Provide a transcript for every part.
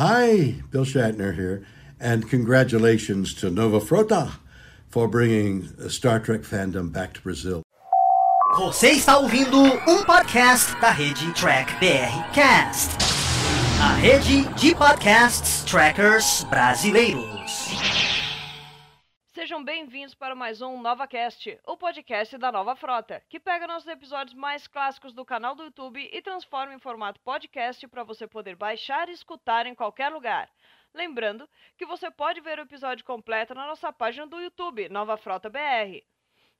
Hi, Bill Shatner here, and congratulations to Nova Frota for bringing Star Trek fandom back to Brazil. Você está ouvindo um podcast da rede Track BR Cast, a rede de podcasts trackers brasileiros. Sejam bem-vindos para mais um NovaCast, o podcast da Nova Frota, que pega nossos episódios mais clássicos do canal do YouTube e transforma em formato podcast para você poder baixar e escutar em qualquer lugar. Lembrando que você pode ver o episódio completo na nossa página do YouTube, Nova Frota BR.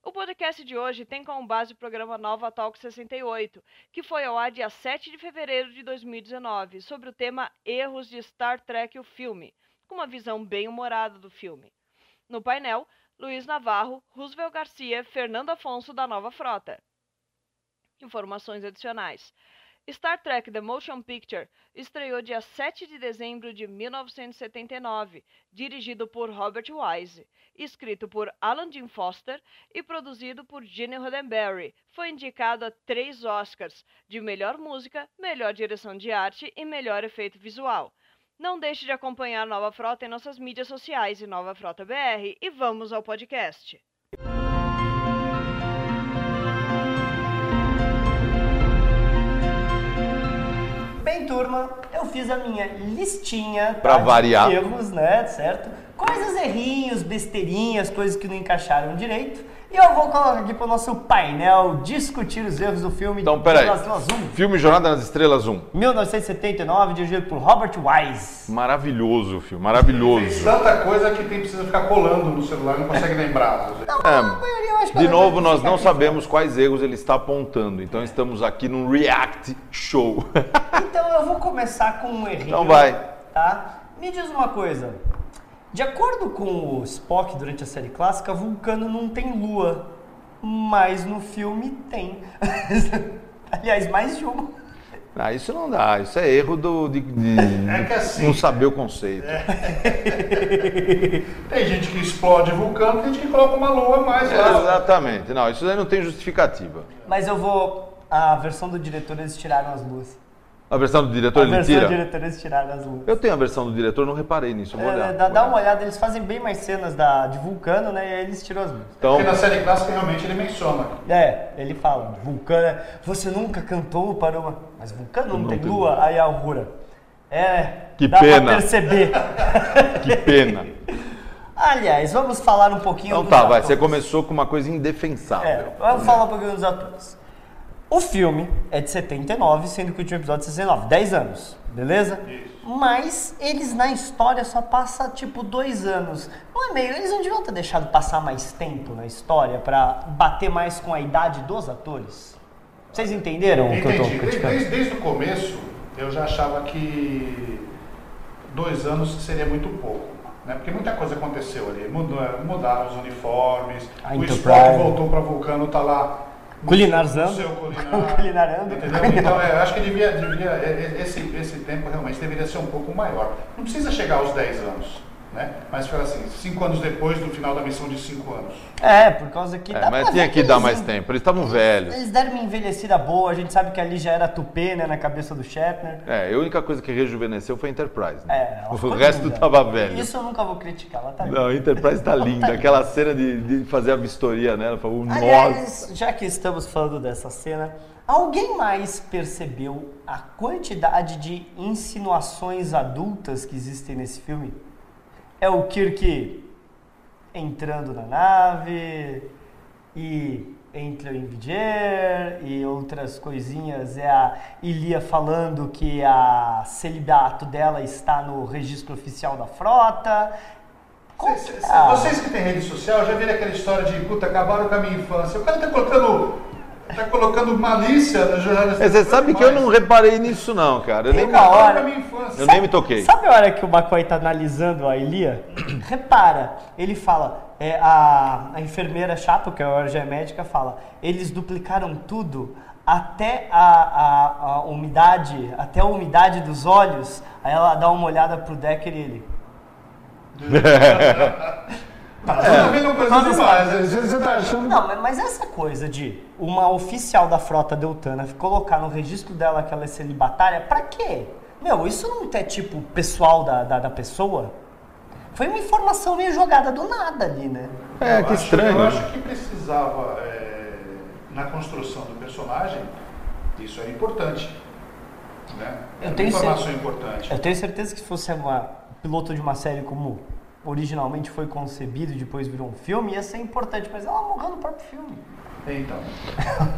O podcast de hoje tem como base o programa Nova Talk 68, que foi ao ar dia 7 de fevereiro de 2019, sobre o tema Erros de Star Trek o filme, com uma visão bem humorada do filme. No painel, Luiz Navarro, Roosevelt Garcia, Fernando Afonso da Nova Frota. Informações adicionais. Star Trek The Motion Picture estreou dia 7 de dezembro de 1979, dirigido por Robert Wise, escrito por Alan Jim Foster e produzido por Gene Roddenberry. Foi indicado a três Oscars de melhor música, melhor direção de arte e melhor efeito visual. Não deixe de acompanhar Nova Frota em nossas mídias sociais e Nova Frota BR e vamos ao podcast. Bem, turma, eu fiz a minha listinha Pra de variar. erros, né, certo? Coisas, errinhos, besteirinhas, coisas que não encaixaram direito. E eu vou colocar aqui para o nosso painel discutir os erros do filme Então, peraí. Jornada nas Estrelas 1, Filme Jornada nas Estrelas 1. 1979, dirigido por Robert Wise. Maravilhoso o filme, maravilhoso. Tanta coisa que tem precisa ficar colando no celular, não consegue lembrar. Não, É, a maioria eu acho que De novo, nós não sabemos quais erros ele está apontando, então estamos aqui num react show. Então eu vou começar com um errinho. Então vai. Tá? Me diz uma coisa. De acordo com o Spock durante a série clássica, Vulcano não tem lua. Mas no filme tem. Aliás, mais de uma. Ah, isso não dá, isso é erro do, de, de É que assim- não saber o conceito. Tem gente que explode vulcão, tem gente que coloca uma lua mais É, lá. exatamente, não, isso aí não tem justificativa. Mas eu vou. A versão do diretor eles tiraram as luas. A versão do diretor A ele versão do tira? diretor eles tiraram as luas. Eu tenho a versão do diretor, não reparei nisso, vou É, olhar. dá, vou dá uma olhada, eles fazem bem mais cenas da, de Vulcano, né? E aí eles tiram as luzes. Então, Porque na série clássica realmente ele menciona. É, ele fala, Vulcano, é- você nunca cantou para uma. Mas Vulcano não, Não tem tem lua? Aí a Aurora. É, Que dá pena. pra perceber. que pena. Aliás, vamos falar um pouquinho Então dos tá, vai, atores. você começou com uma coisa indefensável. É, vamos falar um pouquinho dos atores. O filme é de 79, sendo que o último episódio é de 69, 10 anos, beleza? Mas eles na história só passam tipo dois anos. Não é meio, eles não deviam ter deixado passar mais tempo na história pra bater mais com a idade dos atores? Vocês entenderam o que eu tô Entendi. Desde, criticando? desde, desde o começo, eu já achava que dois anos seria muito pouco. Né? Porque muita coisa aconteceu ali. Mudou, mudaram os uniformes, A o. Spock voltou para Vulcano, tá lá. Culinarzando. seu culinar. Culinarando. Entendeu? Então, é, eu acho que devia, devia é, é, esse, esse tempo realmente deveria ser um pouco maior. Não precisa chegar aos 10 anos, né? Mas foi assim, 5 anos depois do final da missão de 5 anos. É, por causa que É, mas tinha que dar eles mais tempo, eles estavam velhos. Eles deram uma envelhecida boa, a gente sabe que ali já era tupê, né, na cabeça do Shatner. É, a única coisa que rejuvenesceu foi a Enterprise. Né? É, ela o resto linda. tava velho. Isso eu nunca vou criticar, ela tá Não, a Enterprise tá linda. Aquela cena de, de fazer a vistoria nela, falou, nossa. Aliás, já que estamos falando dessa cena, alguém mais percebeu a quantidade de insinuações adultas que existem nesse filme? É o Kirk entrando na nave e entra em Viger e outras coisinhas. É a Ilia falando que a celibato dela está no registro oficial da frota. Vocês, tá? vocês que têm rede social já viram aquela história de puta, acabaram com a minha infância. O cara tá colocando. Tá colocando malícia no jornalista. É, Você sabe que eu não reparei nisso não, cara. Eu nem, Tem Acabaram hora- a eu nem me toquei. Sabe a hora que o McCoy tá analisando a Elia? Repara, ele fala, é, a, a enfermeira chata, que agora já é médica, fala, eles duplicaram tudo até a, a, a umidade, até a umidade dos olhos. Aí ela dá uma olhada pro Decker e ele. Tá, tá vendo coisa demais. né? Você tá achando. Não, mas- essa coisa de uma oficial da frota Deltana colocar no registro dela que ela é celibatária, pra quê? Meu, isso não é tipo pessoal da, da, da pessoa? Foi uma informação meio jogada do nada ali, né? É, Eu que acho- estranho. Eu acho que precisava, é, na construção do personagem, isso era importante. Né? Eu Era tenho uma informação cer- importante. Eu tenho certeza que se fosse uma piloto de uma série como originalmente foi concebido e depois virou um filme, ia ser importante, mas ela morreu no próprio filme. Então,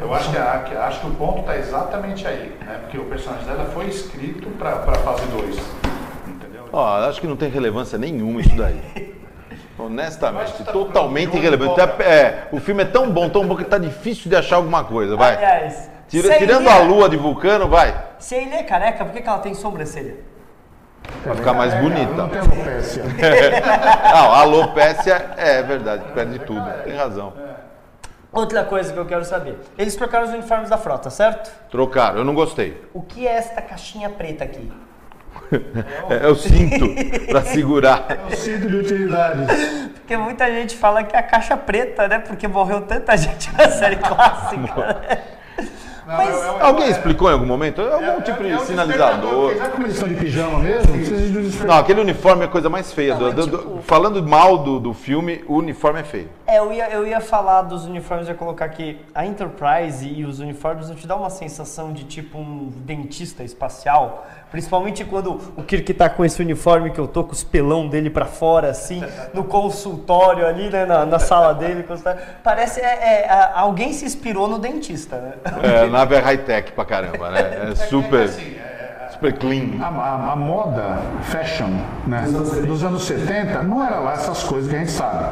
eu acho que, a- que- acho que o ponto está exatamente aí, né? Porque o personagem dela foi escrito para a fase 2. Entendeu? Ó, acho que não tem relevância nenhuma isso daí. Honestamente, tá totalmente irrelevante. empolgar. É, o filme é tão bom, tão bom que tá difícil de achar alguma coisa, vai. Aliás, Tira- tirando a lua de Vulcano, vai. Se a Ilê é careca, por que, que ela tem sobrancelha? Pra ficar mais Não bonita. tem alopecia. Não, a alopécia é verdade, perde tudo. Tem razão. Outra coisa que eu quero saber. Eles trocaram os uniformes da frota, certo? Trocaram, eu não gostei. O que é esta caixinha preta aqui? É, eu sinto pra segurar. O cinto de utilidades. Porque muita gente fala que é a caixa preta, né? Porque morreu tanta gente na série clássica. Não, Mas- é- Alguém explicou em algum momento? É algum é- tipo é de um sinalizador. Sabe como eles estão de pijama mesmo? De. Não, aquele uniforme é a coisa mais feia. Não, do- do- tipo- falando mal do, do filme, o uniforme é feio. É, eu ia, eu ia falar dos uniformes, ia colocar que a Enterprise e os uniformes não te dá uma sensação de tipo um dentista espacial. Principalmente quando o Kirk tá com esse uniforme que eu tô com os pelão dele pra fora, assim, no consultório ali, né, na, na sala dele. Parece, é, é, alguém se inspirou no dentista, né? É, a nave é high-tech pra caramba, né? É super, assim, é- super clean. A, a- a moda fashion né, dos anos 70 não era lá essas coisas que a gente sabe.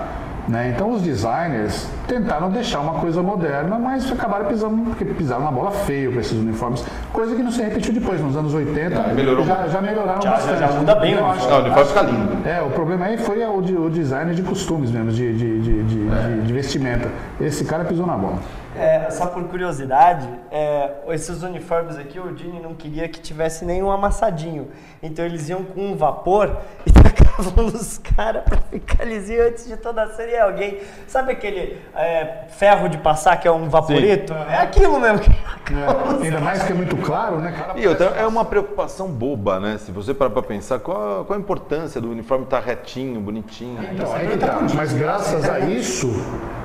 Né? Então os designers tentaram deixar uma coisa moderna, mas acabaram pisando, porque pisaram na bola feio com esses uniformes, coisa que não se repetiu depois, nos anos 80 Ah, melhorou já, já melhoraram Já- já- bastante. já muda bem o uniforme. Não, o uniforme fica lindo. É, o problema aí foi o, de- o design de costumes mesmo, de, de, de, de- de- de vestimenta. Esse cara pisou na bola. É, só por curiosidade, é, esses uniformes aqui, o Dini não queria que tivesse nenhum amassadinho. Então eles iam com um vapor e tacavam nos caras pra ficar lisinho antes de toda a série. E alguém, sabe aquele é, ferro de passar que é um vaporeto? É aquilo mesmo. Que... É, ainda mais que é muito claro, né, cara? E outra, é uma preocupação boba, né? Se você parar pra pensar, qual, qual a importância do uniforme estar retinho, bonitinho? Então, aí que tá. Mas graças a isso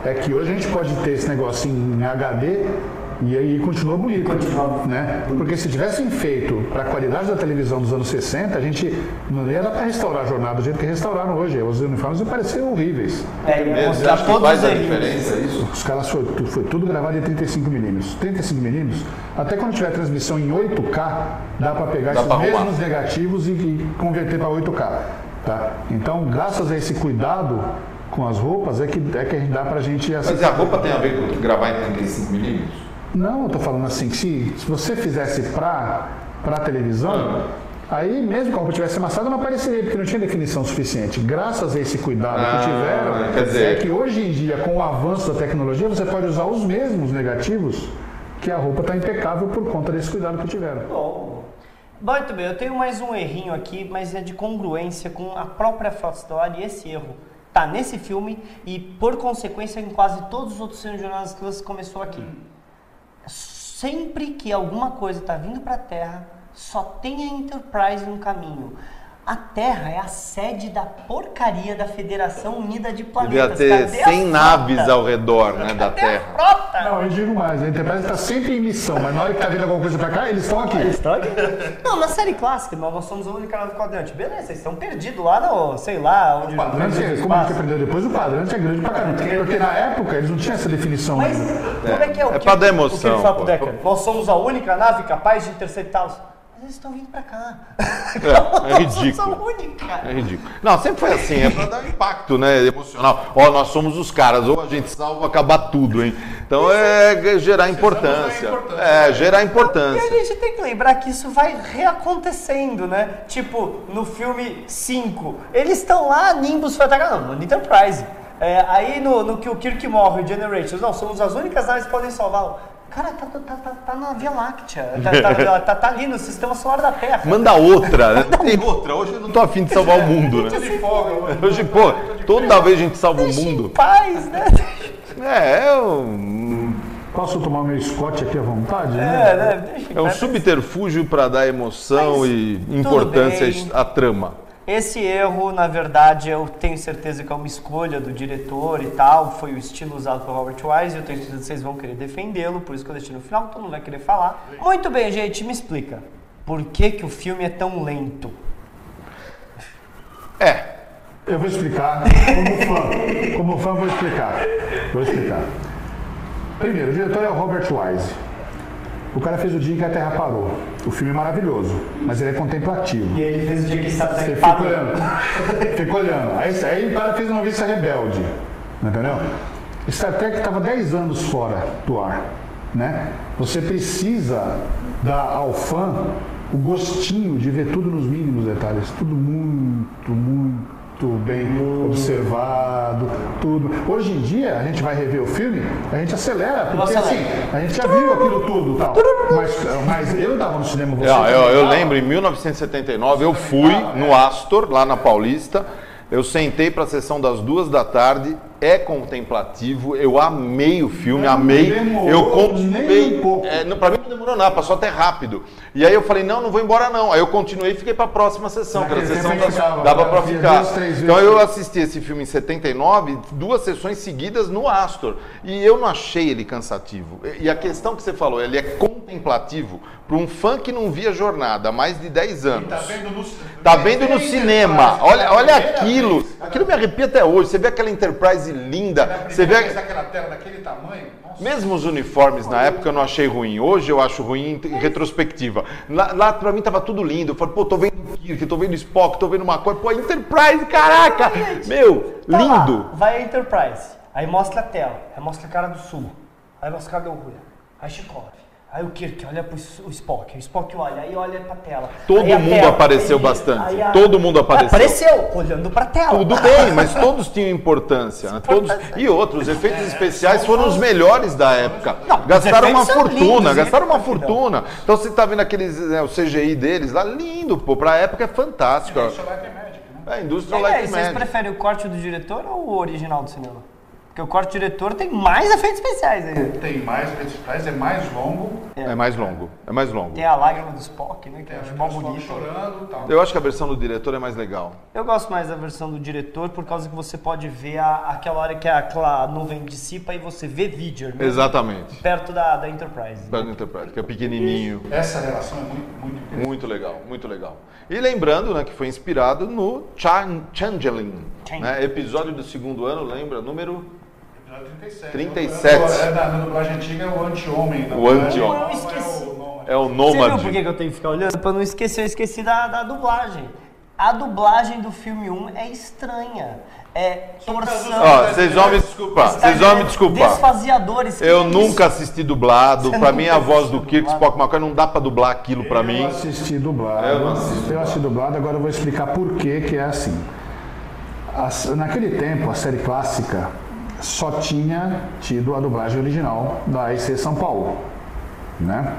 é que hoje a gente pode ter esse negócio em HD e aí continua bonito. Né? Porque se tivessem feito para a qualidade da televisão dos anos 60, a gente não ia dar para restaurar a jornada do jeito que restauraram hoje. Os uniformes iam parecer horríveis. É, Você mostrar acha que faz os a diferença isso? Os caras foi, foi tudo gravado em 35 milímetros. 35 milímetros, até quando tiver transmissão em 8K, dá para pegar Dá esses pra arrumar. mesmos negativos e, e converter para 8K. Tá? Então, graças a esse cuidado com as roupas, é que, é que dá pra gente Mas a roupa tem a ver com gravar em 35 milímetros? Não, eu tô falando assim, que se, se você fizesse pra, pra televisão, aí mesmo que a roupa tivesse amassada não apareceria, porque não tinha definição suficiente. Graças a esse cuidado Ah, que tiveram, quer dizer- é que hoje em dia, com o avanço da tecnologia, você pode usar os mesmos negativos que a roupa está impecável por conta desse cuidado que tiveram. Bom, muito bem, eu tenho mais um errinho aqui, mas é de congruência com a própria Frota Estelar e esse erro tá nesse filme e, por consequência, em quase todos os outros filmes de Jornadas Classes começou aqui. Sempre que alguma coisa está vindo para a Terra, só tem a Enterprise no caminho. A Terra é a sede da porcaria da Federação Unida de Devia Planetas. ter Cadê a 100 frota? naves ao redor né, da Terra. frota? Não, eu digo mais, a Enterprise está sempre em missão, mas na hora que está vindo alguma coisa para cá, eles estão aqui. História? Não, na série clássica, nós, nós somos a única nave quadrante. Beleza, vocês estão perdidos lá no, sei lá, onde O quadrante, é- como a gente aprendeu depois, o quadrante é grande pra caramba. Porque na época eles não tinham essa definição Mas ainda. como é que é o É que, pra dar o que emoção, ele fala pro. Decker? Nós somos a única nave capaz de interceptá-los. Eles estão vindo pra cá. É, é ridículo. Única. É ridículo. Não, sempre foi assim, é pra dar um impacto, né, emocional. Ó, nós somos os caras, ou a gente salva ou acabar tudo, hein? Então é gerar importância. importância. É, gerar E a importância. gente tem que lembrar que isso vai reacontecendo, né? Tipo, no filme 5, eles estão lá, Nimbus foi atacar, não, no Enterprise. É, aí no, no que o Kirk morre, o Generations, não, somos as únicas naves que podem salvá-lo. Cara, tá, tá, tá, tá na Via Láctea, tá, tá, tá, tá ali no sistema solar da Terra. Manda outra, né? Tem outra. Hoje eu não tô afim de salvar o mundo, né? Folga, hoje. Hoje, pô, toda vez a gente salva o em mundo. paz, né? É, é um- Posso tomar meu Scott aqui à vontade? É, né? né? Deixa É um subterfúgio para dar emoção Mas e importância à trama. Esse erro, na verdade, eu tenho certeza que é uma escolha do diretor e tal. Foi o estilo usado por Robert Wise. Eu tenho certeza que vocês vão querer defendê-lo, por isso que eu deixei no final. Todo mundo vai querer falar. Muito bem, gente, me explica. Por que, que o filme é tão lento? É, Eu vou explicar como fã. Como fã, vou explicar. Vou explicar. Primeiro, o diretor é o Robert Wise. O cara fez o dia em que a Terra parou. O filme é maravilhoso, mas ele é contemplativo. E ele fez o dia que está Você fica olhando. Fica olhando. Aí, aí o cara fez uma vista rebelde. Entendeu? Star Trek estava 10 anos fora do ar. Né? Você precisa dar ao fã o gostinho de ver tudo nos mínimos detalhes. Tudo muito, muito bem observado, tudo. Hoje em dia, a gente vai rever o filme, a gente acelera, porque acelera. assim, a gente já viu aquilo tudo e tal. Mas, mas eu estava no cinema, você Não, eu, eu tava? lembro, em 1979, eu fui no Astor, lá na Paulista. Eu sentei para a sessão das duas da tarde. É contemplativo. Eu amei o filme, Não amei. demorou Eu nem um. É, não, pra mim não demorou nada, passou até rápido. E aí eu falei, não, não vou embora não. Aí eu continuei e fiquei para a próxima sessão, que era a sessão da, ficava, dava para via ficar. Então eu assisti esse filme em 79, duas sessões seguidas no Astor. E eu não achei ele cansativo. E- a questão que você falou, ele é contemplativo para um fã que não via jornada há mais de 10 anos. Tá vendo no, Tá vendo no cinema. Olha, pela olha aquilo. Aquilo me arrepia até hoje. Você vê aquela Enterprise linda. Pela Você vê. aquela tela daquele tamanho. Nossa. Mesmo os uniformes na época eu não achei ruim. Hoje eu acho ruim em retrospectiva. Lá, lá pra mim tava tudo lindo. Eu falei, pô, tô vendo Kirk, tô vendo Spock, tô vendo McCoy. Pô, Enterprise, caraca! Meu, Tá lá, lindo! vai a Enterprise, aí mostra a tela, aí mostra a cara do Sul, aí mostra a cara do Orgulho, aí Chikov, aí o Kirk olha pro Spock, o Spock olha, aí olha pra tela. Todo aí a mundo tela, apareceu aí- bastante, aí a- todo mundo apareceu. Apareceu, olhando pra tela. Tudo bem, mas todos tinham importância. Né? Todos... E outros, os efeitos especiais foram os melhores da época. Não, os gastaram uma fortuna, lindos, gastaram uma fortuna. Então você tá vendo aqueles, né, o CGI deles lá, lindo, pô, pra época é fantástico. Isso é Light Magic, né? É, a E indústria aí, Light vocês Magic. preferem o corte do diretor ou o original do cinema? Porque o corte do diretor tem mais efeitos especiais aí. Tem mais principais, é mais longo. É mais longo, é mais longo. Tem a lágrima do Spock, né? Que É, mó pessoal bonito. chorando tal. Eu acho que a versão do diretor é mais legal. Eu gosto mais da versão do diretor por causa que você pode ver a- aquela hora que aquela nuvem dissipa e você vê vídeo mesmo Exatamente. perto da, da Enterprise. Para o Enterprise, que é pequenininho. Essa relação é muito, muito interessante. Muito legal, muito legal. E lembrando né, que foi inspirado no Chan Changeling, né, episódio do segundo ano, lembra? Número 37. 37. É na dublagem antiga é o anti-homem. na O anti-homem. Eu esqueci. É o nômade. é Você viu por que eu tenho que ficar olhando? Pra não esquecer, eu esqueci da, da dublagem. A dublagem do filme 1 é estranha. É torção. Ó, vocês vão me desculpar, vocês vão me desculpar. Desfaseadores. que Eu é nunca isso? assisti dublado. Você Pra mim a voz do Kirk? Spock McCoy não dá pra dublar aquilo pra mim. Eu assisti dublado. Eu não assisto Eu assisti dublado, agora eu vou explicar por que que é assim. As- naquele tempo, a série clássica só tinha tido a dublagem original da IC São Paulo, né?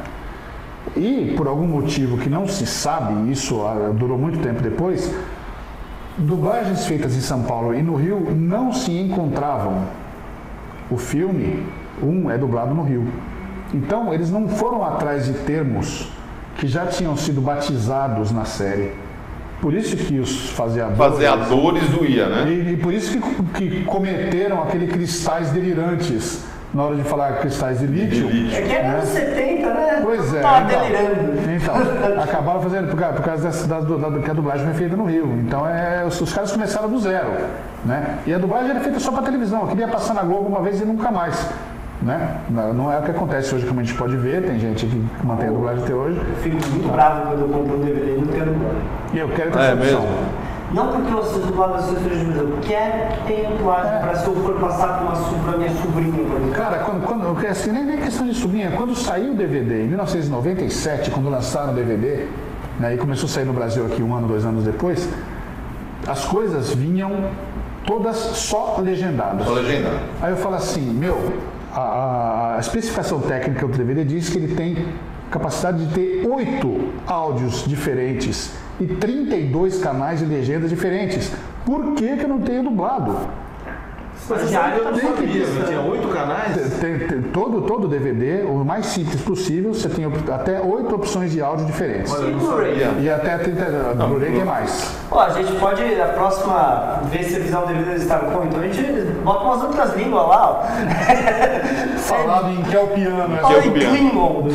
E por algum motivo que não se sabe, isso ah, durou muito tempo depois, dublagens feitas em São Paulo e no Rio não se encontravam. O filme, um é dublado no Rio. Então, eles não foram atrás de termos que já tinham sido batizados na série. Por isso que os fazeadores. Fazeadores doía, né? E, e por isso que, que cometeram aquele cristais delirantes na hora de falar cristais de lítio. É que é anos 70, né? Pois é. Tava então, delirando. Então, acabaram fazendo por causa, por causa dessa- da, da- da- que a dublagem foi feita no Rio. Então, é, os, os caras começaram do zero. Né? E a dublagem era feita só para televisão. Eu queria passar na Globo uma vez e nunca mais. Né? Não é o que acontece hoje, como a gente pode ver. Tem gente que mantém a dublagem até hoje. Eu fico muito bravo quando eu compro um DVD e não quero dublagem. E eu quero ter É essa opção. mesmo? Não porque eu assisto dublado assessores de mas eu quero que tenha dublagem para se eu for passar para uma pra minha sobrinha. Cara, quando, quando, assim, nem, nem questão de sublinha, quando saiu o DVD, em 1997, quando lançaram o DVD, né, e começou a sair no Brasil aqui um ano, dois anos depois, as coisas vinham todas só legendadas. Só legendado. Aí eu falo assim, meu, a, a- especificação técnica do DVD diz que ele tem capacidade de ter oito áudios diferentes e 32 canais de legendas diferentes. Por que, que eu não tenho dublado? Diário Eu não sabia, isso, tinha né? oito canais. Tem, tem todo, todo DVD, o mais simples possível, você tem até oito opções de áudio diferentes. Olha, sabia. E até 30, Blu-ray tem mais. Pô, a gente pode, a próxima vez que você fizer um DVD do Starcom, então a gente bota umas outras línguas lá, ó. Falado em Kelpiano, Fala em Kelpiano. Klingon.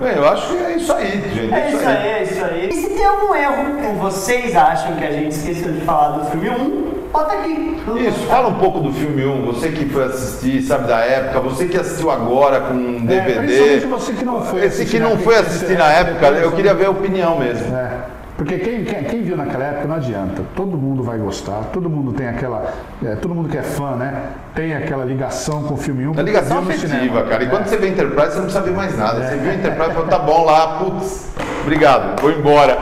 Bem, eu acho que é isso aí, gente. É isso aí, é isso aí. E se tem algum erro que vocês acham que a gente esqueceu de falar do filme 1, bota aqui. Isso, fala um pouco do filme 1, você que foi assistir, sabe da época, você que assistiu agora com um DVD. É, você que não foi Esse que não naquele- foi assistir na época, eu queria ver a opinião mesmo. É, porque quem, quem, quem viu naquela época não adianta. Todo mundo vai gostar, todo mundo tem aquela. é, todo mundo que é fã, né? Tem aquela ligação com o filme 1. É ligação porque viu no afetiva, cinema. cara. E É. quando você vê Enterprise, você não ver mais nada. Você viu Enterprise e falou, tá bom lá, putz, obrigado, vou embora.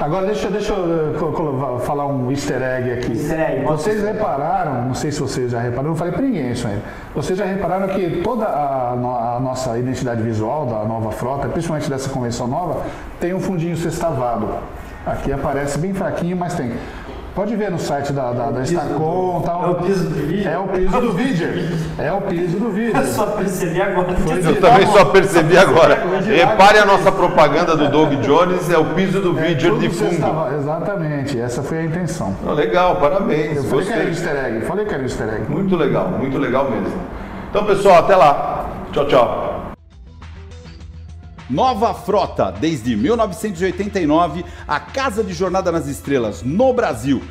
Agora deixa, deixa eu eh, falar um easter egg aqui. Easter egg, vocês repararam, não sei se vocês já repararam, eu não falei pra ninguém isso ainda. Vocês já repararam que toda a, a nossa identidade visual da nova frota, principalmente dessa convenção nova, tem um fundinho sextavado. Aqui aparece bem fraquinho, mas tem. Pode ver no site da, da, da Starcom tal. É o piso do vídeo? É o piso do vídeo. É o piso do vídeo. Eu só percebi agora. Eu também só percebi agora. Repare a nossa propaganda do Doug Jones, é o piso do vídeo Tudo de fundo. sextavado. Exatamente, essa foi a intenção. Oh, legal, parabéns. Eu falei que era Gostei. easter egg. Falei que era easter egg. Muito legal, muito legal mesmo. Então, pessoal, até lá. Tchau, tchau. Nova Frota, desde 1989, a casa de Jornada nas Estrelas no Brasil.